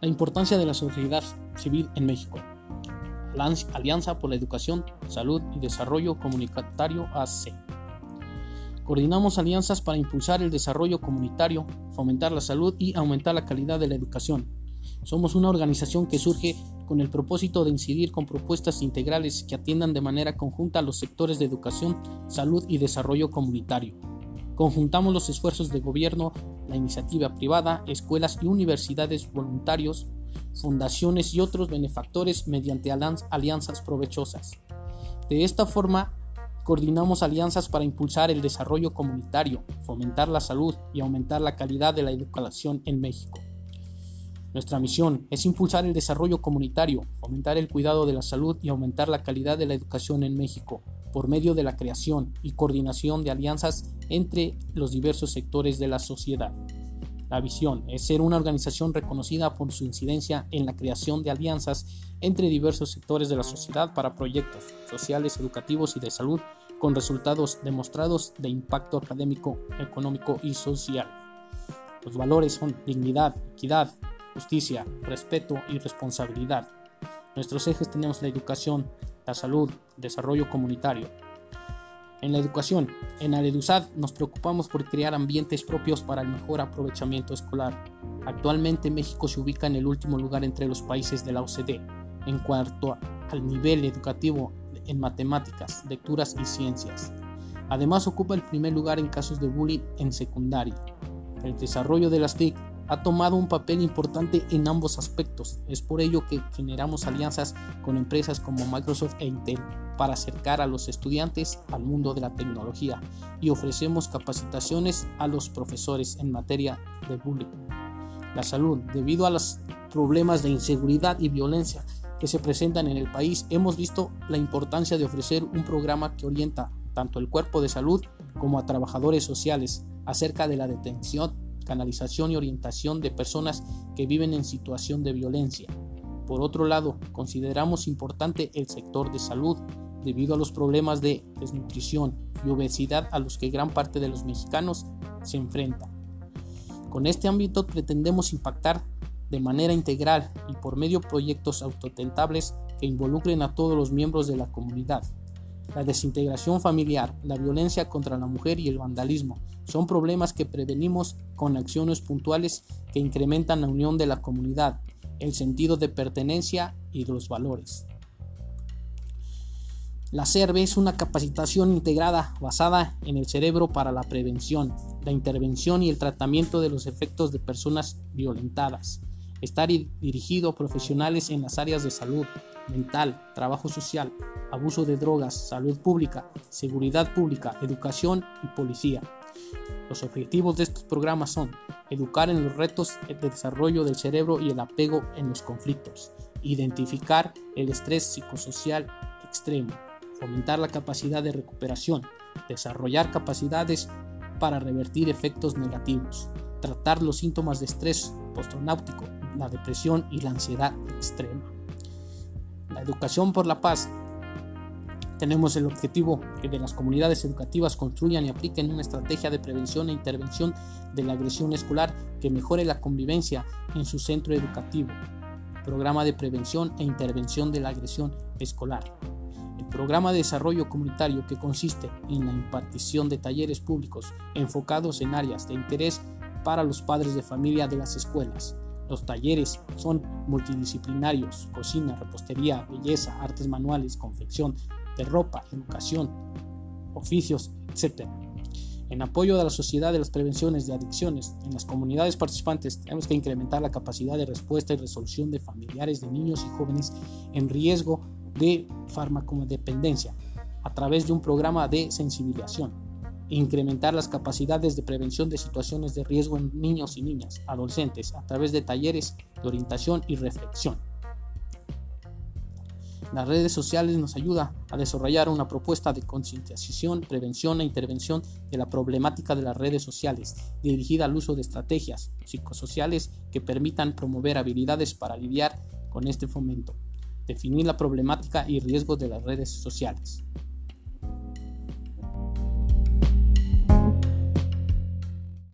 La importancia de la sociedad civil en México. Alianza por la Educación, Salud y Desarrollo Comunitario AC. Coordinamos alianzas para impulsar el desarrollo comunitario, fomentar la salud y aumentar la calidad de la educación. Somos una organización que surge con el propósito de incidir con propuestas integrales que atiendan de manera conjunta los sectores de educación, salud y desarrollo comunitario. Conjuntamos los esfuerzos de gobierno, la iniciativa privada, escuelas y universidades, voluntarios, fundaciones y otros benefactores mediante alianzas provechosas. De esta forma, coordinamos alianzas para impulsar el desarrollo comunitario, fomentar la salud y aumentar la calidad de la educación en México. Nuestra misión es impulsar el desarrollo comunitario, fomentar el cuidado de la salud y aumentar la calidad de la educación en México por medio de la creación y coordinación de alianzas entre los diversos sectores de la sociedad. La visión es ser una organización reconocida por su incidencia en la creación de alianzas entre diversos sectores de la sociedad para proyectos sociales, educativos y de salud con resultados demostrados de impacto académico, económico y social. Los valores son dignidad, equidad, justicia, respeto y responsabilidad. Nuestros ejes tenemos la educación, la salud, desarrollo comunitario. En la educación, en Aledusad nos preocupamos por crear ambientes propios para el mejor aprovechamiento escolar. Actualmente México se ubica en el último lugar entre los países de la OCDE en cuanto al nivel educativo en matemáticas, lecturas y ciencias. Además ocupa el primer lugar en casos de bullying en secundaria. El desarrollo de las TIC ha tomado un papel importante en ambos aspectos. Es por ello que generamos alianzas con empresas como Microsoft e Intel para acercar a los estudiantes al mundo de la tecnología y ofrecemos capacitaciones a los profesores en materia de bullying. La salud, debido a los problemas de inseguridad y violencia que se presentan en el país, hemos visto la importancia de ofrecer un programa que orienta tanto el cuerpo de salud como a trabajadores sociales acerca de la detención canalización y orientación de personas que viven en situación de violencia. Por otro lado, consideramos importante el sector de salud debido a los problemas de desnutrición y obesidad a los que gran parte de los mexicanos se enfrentan. Con este ámbito pretendemos impactar de manera integral y por medio de proyectos autotentables que involucren a todos los miembros de la comunidad, la desintegración familiar, la violencia contra la mujer y el vandalismo son problemas que prevenimos con acciones puntuales que incrementan la unión de la comunidad, el sentido de pertenencia y los valores. La CERVE es una capacitación integrada basada en el cerebro para la prevención, la intervención y el tratamiento de los efectos de personas violentadas. Estar dirigido a profesionales en las áreas de salud, mental, trabajo social, abuso de drogas, salud pública, seguridad pública, educación y policía. Los objetivos de estos programas son educar en los retos de desarrollo del cerebro y el apego en los conflictos, identificar el estrés psicosocial extremo, fomentar la capacidad de recuperación, desarrollar capacidades para revertir efectos negativos, tratar los síntomas de estrés postronáutico, la depresión y la ansiedad extrema. La educación por la paz tenemos el objetivo que las comunidades educativas construyan y apliquen una estrategia de prevención e intervención de la agresión escolar que mejore la convivencia en su centro educativo. Programa de prevención e intervención de la agresión escolar. El programa de desarrollo comunitario que consiste en la impartición de talleres públicos enfocados en áreas de interés para los padres de familia de las escuelas. Los talleres son multidisciplinarios, cocina, repostería, belleza, artes manuales, confección, de ropa, educación, oficios, etc. En apoyo de la sociedad de las prevenciones de adicciones, en las comunidades participantes tenemos que incrementar la capacidad de respuesta y resolución de familiares de niños y jóvenes en riesgo de farmacodependencia a través de un programa de sensibilización, incrementar las capacidades de prevención de situaciones de riesgo en niños y niñas, adolescentes, a través de talleres de orientación y reflexión. Las redes sociales nos ayudan a desarrollar una propuesta de concientización, prevención e intervención de la problemática de las redes sociales, dirigida al uso de estrategias psicosociales que permitan promover habilidades para lidiar con este fomento, definir la problemática y riesgos de las redes sociales.